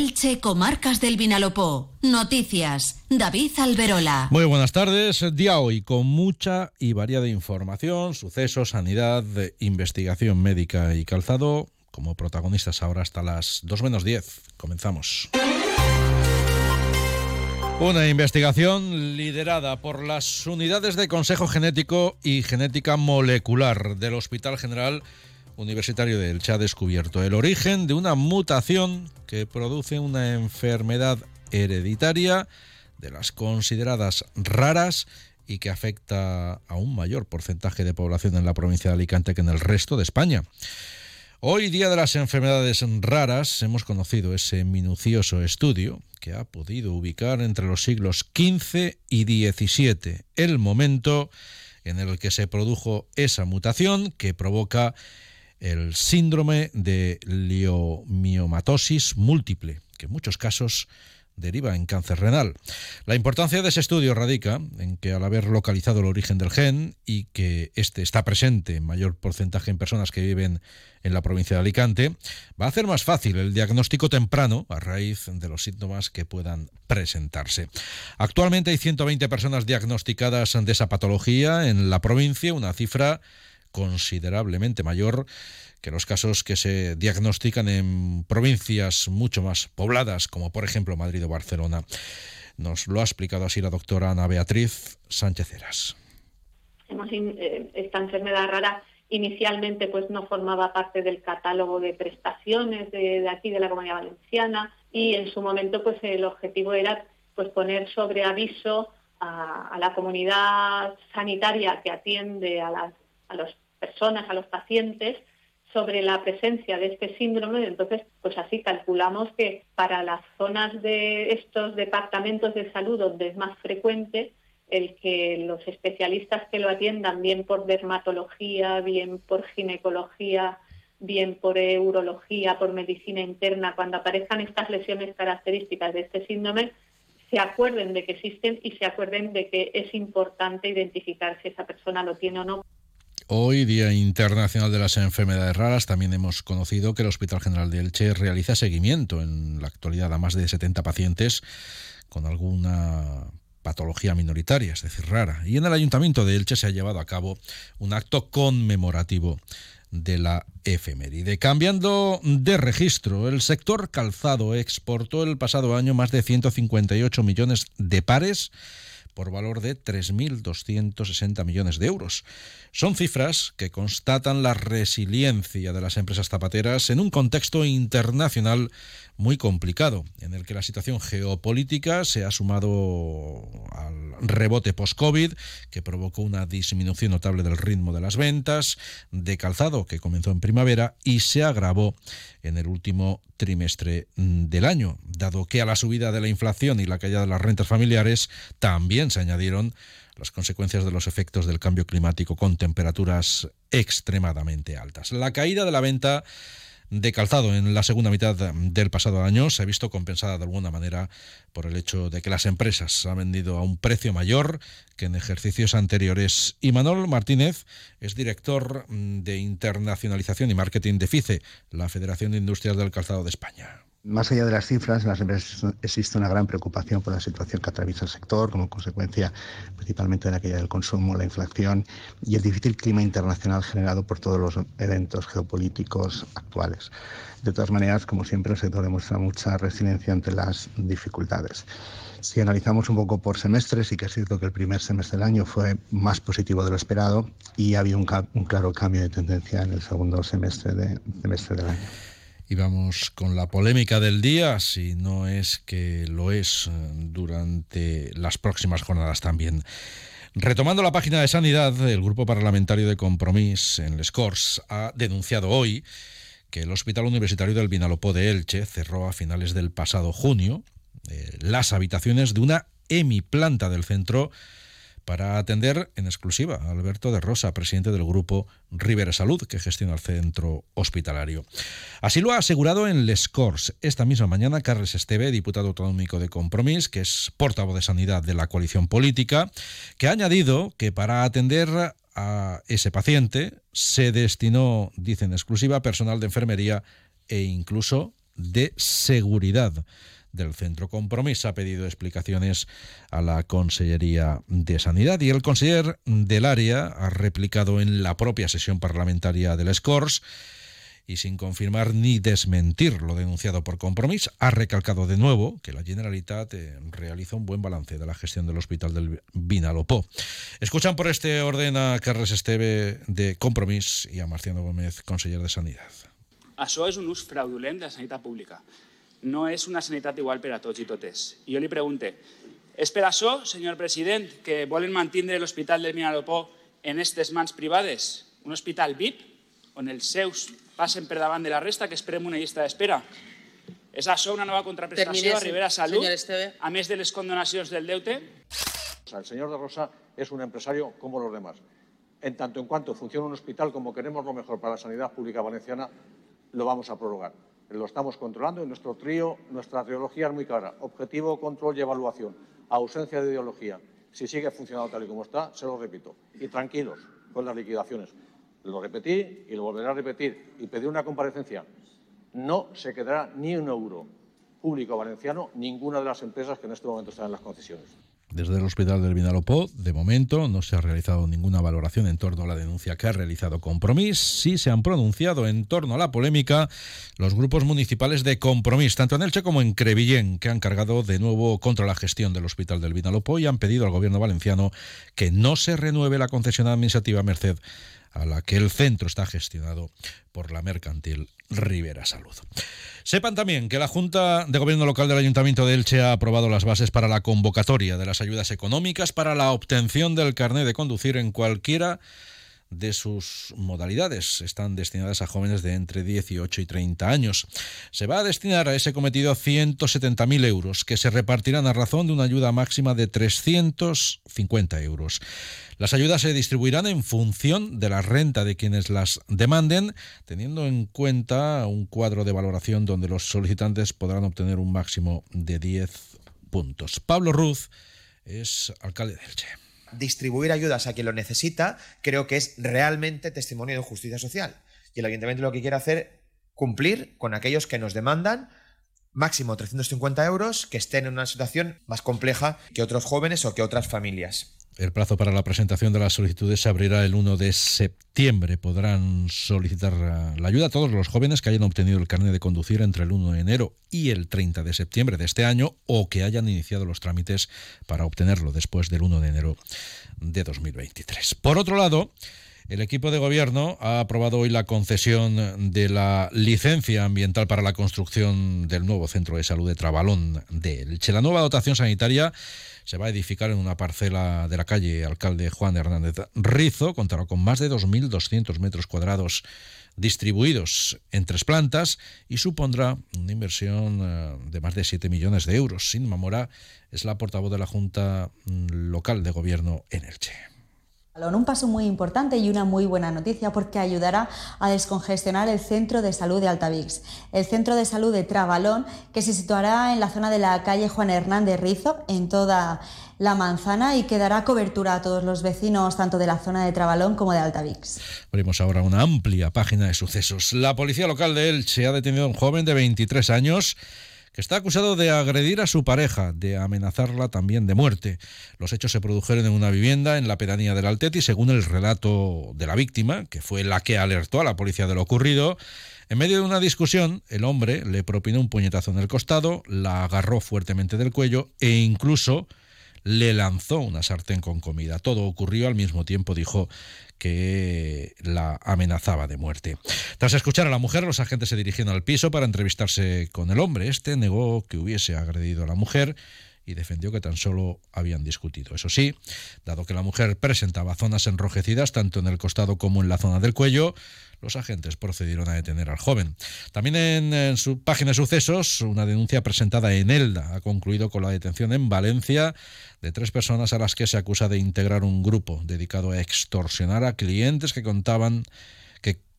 Elche, Comarcas del Vinalopó. Noticias, David Alberola. Muy buenas tardes. Día hoy con mucha y variada información, sucesos, sanidad, investigación médica y calzado. Como protagonistas ahora hasta las 2 menos 10. Comenzamos. Una investigación liderada por las unidades de Consejo Genético y Genética Molecular del Hospital General Universitario de Elche ha descubierto el origen de una mutación que produce una enfermedad hereditaria de las consideradas raras y que afecta a un mayor porcentaje de población en la provincia de Alicante que en el resto de España. Hoy, Día de las Enfermedades Raras, hemos conocido ese minucioso estudio que ha podido ubicar entre los siglos XV y XVII el momento en el que se produjo esa mutación que provoca el síndrome de liomiomatosis múltiple, que en muchos casos deriva en cáncer renal. La importancia de ese estudio radica en que al haber localizado el origen del gen y que este está presente en mayor porcentaje en personas que viven en la provincia de Alicante, va a hacer más fácil el diagnóstico temprano a raíz de los síntomas que puedan presentarse. Actualmente hay 120 personas diagnosticadas de esa patología en la provincia, una cifra considerablemente mayor que los casos que se diagnostican en provincias mucho más pobladas, como por ejemplo Madrid o Barcelona. Nos lo ha explicado así la doctora Ana Beatriz Sánchez Eras. Eh, esta enfermedad rara inicialmente pues no formaba parte del catálogo de prestaciones de, aquí de la Comunidad Valenciana y en su momento pues el objetivo era pues poner sobre aviso a la comunidad sanitaria que atiende a las a las personas, a los pacientes, sobre la presencia de este síndrome. Entonces, pues así calculamos que para las zonas de estos departamentos de salud donde es más frecuente, el que los especialistas que lo atiendan, bien por dermatología, bien por ginecología, bien por urología, por medicina interna, cuando aparezcan estas lesiones características de este síndrome, se acuerden de que existen y se acuerden de que es importante identificar si esa persona lo tiene o no. Hoy, Día Internacional de las Enfermedades Raras, también hemos conocido que el Hospital General de Elche realiza seguimiento en la actualidad a más de 70 pacientes con alguna patología minoritaria, es decir, rara. Y en el Ayuntamiento de Elche se ha llevado a cabo un acto conmemorativo de la efeméride. Cambiando de registro, el sector calzado exportó el pasado año más de 158 millones de pares por valor de 3.260 millones de euros. Son cifras que constatan la resiliencia de las empresas zapateras en un contexto internacional muy complicado, en el que la situación geopolítica se ha sumado al rebote post-COVID, que provocó una disminución notable del ritmo de las ventas, de calzado, que comenzó en primavera y se agravó en el último trimestre del año, dado que a la subida de la inflación y la caída de las rentas familiares también se añadieron las consecuencias de los efectos del cambio climático con temperaturas extremadamente altas. La caída de la venta de calzado en la segunda mitad del pasado año se ha visto compensada de alguna manera por el hecho de que las empresas han vendido a un precio mayor que en ejercicios anteriores. Y Manuel Martínez es director de internacionalización y marketing de FICE, la Federación de Industrias del Calzado de España. Más allá de las cifras, en las empresas existe una gran preocupación por la situación que atraviesa el sector como consecuencia principalmente de la caída del consumo, la inflación y el difícil clima internacional generado por todos los eventos geopolíticos actuales. De todas maneras, como siempre, el sector demuestra mucha resiliencia ante las dificultades. Si analizamos un poco por semestres, sí que es cierto que el primer semestre del año fue más positivo de lo esperado y ha habido un, un claro cambio de tendencia en el segundo semestre, de, semestre del año. Y vamos con la polémica del día, si no es que lo es eh, durante las próximas jornadas también. Retomando la página de Sanidad, el Grupo Parlamentario de Compromís en Les Corts ha denunciado hoy que el Hospital Universitario del Vinalopó de Elche cerró a finales del pasado junio eh, las habitaciones de una hemiplanta del centro para atender en exclusiva a Alberto de Rosa, presidente del grupo Rivera Salud, que gestiona el centro hospitalario. Así lo ha asegurado en Les Corts esta misma mañana Carles Esteve, diputado autonómico de Compromís, que es portavoz de Sanidad de la coalición política, que ha añadido que para atender a ese paciente se destinó, dice en exclusiva, personal de enfermería e incluso de seguridad del Centro Compromís ha pedido explicaciones a la Consellería de Sanidad y el conseller del área ha replicado en la propia sesión parlamentaria del SCORS y sin confirmar ni desmentir lo denunciado por Compromís, ha recalcado de nuevo que la Generalitat eh, realiza un buen balance de la gestión del Hospital del Vinalopó. Escuchan por este orden a Carles Esteve de Compromís y a Marciano Gómez, conseller de Sanidad. Això és un ús fraudulent de la sanitat pública. No és una sanitat igual per a tots i totes. I jo li pregunte, és per això, senyor president, que volen mantenir l'Hospital del Vinalopó en aquestes mans privades? Un hospital VIP, on els seus passen per davant de la resta que esperem una llista d'espera. És això una nova contraprestació a Rivera Esteve. a més de les condonacions del deute? El señor de Rosa es un empresario como los demás. En tanto en cuanto funcione un hospital como queremos lo mejor para la sanidad pública valenciana, lo vamos a prorrogar. Lo estamos controlando y nuestro trío, nuestra trilogía es muy clara. Objetivo, control y evaluación. Ausencia de ideología. Si sigue funcionando tal y como está, se lo repito. Y tranquilos con las liquidaciones. Lo repetí y lo volveré a repetir y pedir una comparecencia. No se quedará ni un euro público valenciano ninguna de las empresas que en este momento están en las concesiones. Desde el Hospital del Vinalopó, de momento, no se ha realizado ninguna valoración en torno a la denuncia que ha realizado Compromís. Sí se han pronunciado en torno a la polémica los grupos municipales de Compromís, tanto en Elche como en Crevillén, que han cargado de nuevo contra la gestión del Hospital del Vinalopó y han pedido al gobierno valenciano que no se renueve la concesión administrativa Merced a la que el centro está gestionado por la mercantil Rivera Salud. Sepan también que la Junta de Gobierno Local del Ayuntamiento de Elche ha aprobado las bases para la convocatoria de las ayudas económicas para la obtención del carnet de conducir en cualquiera de sus modalidades. Están destinadas a jóvenes de entre 18 y 30 años. Se va a destinar a ese cometido 170.000 euros, que se repartirán a razón de una ayuda máxima de 350 euros. Las ayudas se distribuirán en función de la renta de quienes las demanden, teniendo en cuenta un cuadro de valoración donde los solicitantes podrán obtener un máximo de 10 puntos. Pablo Ruz es alcalde de Elche distribuir ayudas a quien lo necesita, creo que es realmente testimonio de justicia social. Y el ayuntamiento lo que quiere hacer, cumplir con aquellos que nos demandan máximo 350 euros, que estén en una situación más compleja que otros jóvenes o que otras familias. El plazo para la presentación de las solicitudes se abrirá el 1 de septiembre. Podrán solicitar la ayuda a todos los jóvenes que hayan obtenido el carnet de conducir entre el 1 de enero y el 30 de septiembre de este año o que hayan iniciado los trámites para obtenerlo después del 1 de enero de 2023. Por otro lado, el equipo de gobierno ha aprobado hoy la concesión de la licencia ambiental para la construcción del nuevo centro de salud de Trabalón de Elche. La nueva dotación sanitaria se va a edificar en una parcela de la calle Alcalde Juan Hernández Rizo. Contará con más de 2.200 metros cuadrados distribuidos en tres plantas y supondrá una inversión eh, de más de 7 millones de euros. Sin Mora es la portavoz de la Junta mm, Local de Gobierno en Elche. Un paso muy importante y una muy buena noticia porque ayudará a descongestionar el centro de salud de Altavix. El centro de salud de Trabalón, que se situará en la zona de la calle Juan Hernández Rizo, en toda la manzana, y que dará cobertura a todos los vecinos, tanto de la zona de Trabalón como de Altavix. Abrimos ahora una amplia página de sucesos. La policía local de Elche ha detenido a un joven de 23 años que está acusado de agredir a su pareja, de amenazarla también de muerte. Los hechos se produjeron en una vivienda en la pedanía del Alteti, según el relato de la víctima, que fue la que alertó a la policía de lo ocurrido. En medio de una discusión, el hombre le propinó un puñetazo en el costado, la agarró fuertemente del cuello e incluso le lanzó una sartén con comida. Todo ocurrió al mismo tiempo, dijo que la amenazaba de muerte. Tras escuchar a la mujer, los agentes se dirigieron al piso para entrevistarse con el hombre. Este negó que hubiese agredido a la mujer y defendió que tan solo habían discutido. Eso sí, dado que la mujer presentaba zonas enrojecidas tanto en el costado como en la zona del cuello, los agentes procedieron a detener al joven. También en, su página de sucesos, una denuncia presentada en Elda ha concluido con la detención en Valencia de tres personas a las que se acusa de integrar un grupo dedicado a extorsionar a clientes que contaban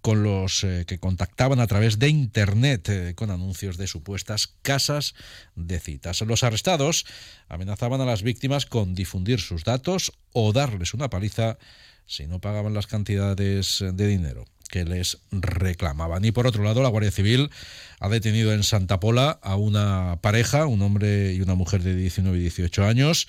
con los eh, que contactaban a través de internet eh, con anuncios de supuestas casas de citas. Los arrestados amenazaban a las víctimas con difundir sus datos o darles una paliza si no pagaban las cantidades de dinero que les reclamaban. Y por otro lado, la Guardia Civil ha detenido en Santa Pola a una pareja, un hombre y una mujer de 19 y 18 años,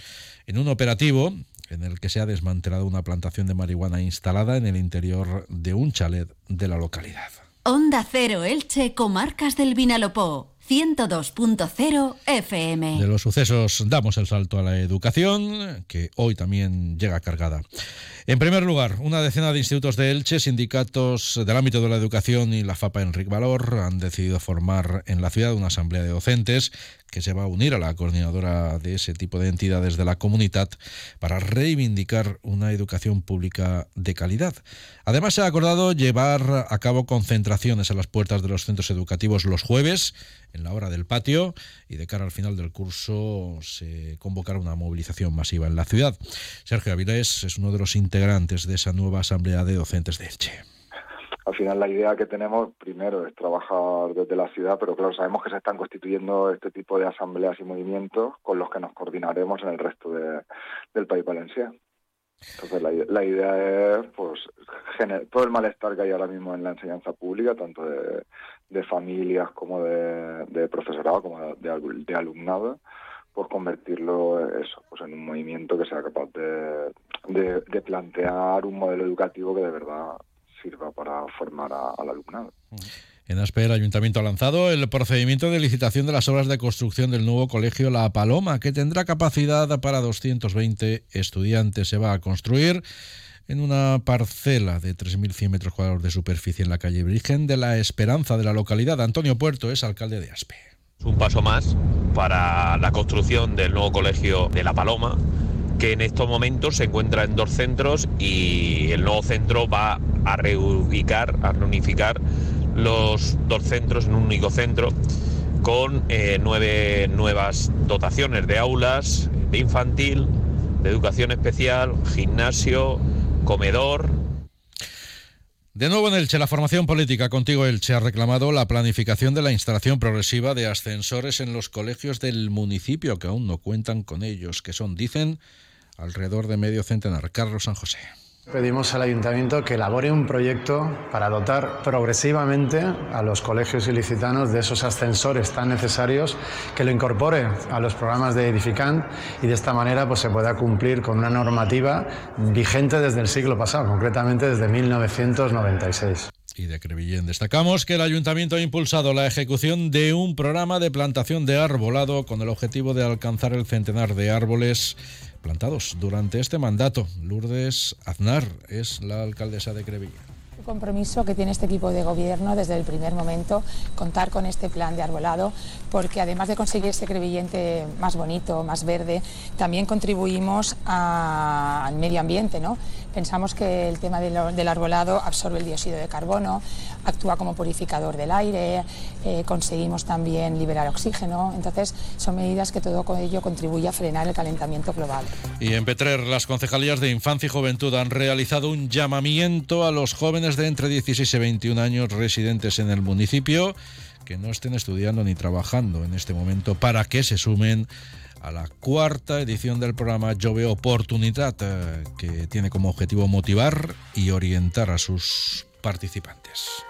en un operativo en el que se ha desmantelado una plantación de marihuana instalada en el interior de un chalet de la localidad. Onda Cero Elche, Comarcas del Vinalopó. 102.0 FM. De los sucesos damos el salto a la educación, que hoy también llega cargada. En primer lugar, una decena de institutos de Elche, sindicatos del ámbito de la educación y la FAPA Enrique Valor han decidido formar en la ciudad una asamblea de docentes que se va a unir a la coordinadora de ese tipo de entidades de la comunidad para reivindicar una educación pública de calidad. Además, se ha acordado llevar a cabo concentraciones a las puertas de los centros educativos los jueves en la hora del patio y de cara al final del curso se convocará una movilización masiva en la ciudad. Sergio Avilés es uno de los integrantes de esa nueva asamblea de docentes de Elche al final la idea que tenemos primero es trabajar desde la ciudad, pero claro, sabemos que se están constituyendo este tipo de asambleas y movimientos con los que nos coordinaremos en el resto del país valenciano. Entonces la, idea es pues todo el malestar que hay ahora mismo en la enseñanza pública, tanto de, familias como de, profesorado, como de, alumnado, por convertirlo eso, pues en un movimiento que sea capaz de, de plantear un modelo educativo que de verdad sirva para formar al alumnado. En Aspe, el Ayuntamiento ha lanzado el procedimiento de licitación de las obras de construcción del nuevo colegio La Paloma, que tendrá capacidad para 220 estudiantes. Se va a construir en una parcela de 3.100 metros cuadrados de superficie en la calle Virgen de la Esperanza de la localidad. Antonio Puerto es alcalde de Aspe. Es un paso más para la construcción del nuevo colegio de La Paloma, que en estos momentos se encuentra en dos centros y el nuevo centro va a reubicar, a reunificar los dos centros en un único centro con eh, nueve nuevas dotaciones de aulas, de infantil, de educación especial, gimnasio, comedor. De nuevo en Elche, la formación política contigo Elche ha reclamado la planificación de la instalación progresiva de ascensores en los colegios del municipio que aún no cuentan con ellos, que son, dicen, alrededor de medio centenar. Carlos San José. Pedimos al ayuntamiento que elabore un proyecto para dotar progresivamente a los colegios ilicitanos de esos ascensores tan necesarios, que lo incorpore a los programas de Edificant y de esta manera pues, se pueda cumplir con una normativa vigente desde el siglo pasado, concretamente desde 1996 y de Crevillén. Destacamos que el ayuntamiento ha impulsado la ejecución de un programa de plantación de arbolado con el objetivo de alcanzar el centenar de árboles plantados durante este mandato. Lourdes Aznar es la alcaldesa de Crevilla compromiso que tiene este equipo de gobierno desde el primer momento, contar con este plan de arbolado, porque además de conseguir ese crevillente más bonito, más verde, también contribuimos al medio ambiente. ¿no? Pensamos que el tema del, arbolado absorbe el dióxido de carbono, actúa como purificador del aire, eh, conseguimos también liberar oxígeno, entonces son medidas que todo ello contribuye a frenar el calentamiento global. Y en Petrer, las concejalías de Infancia y Juventud han realizado un llamamiento a los jóvenes de entre 16 y 21 años residentes en el municipio que no estén estudiando ni trabajando en este momento para que se sumen a la cuarta edición del programa Jove Oportunidad, eh, que tiene como objetivo motivar y orientar a sus participantes.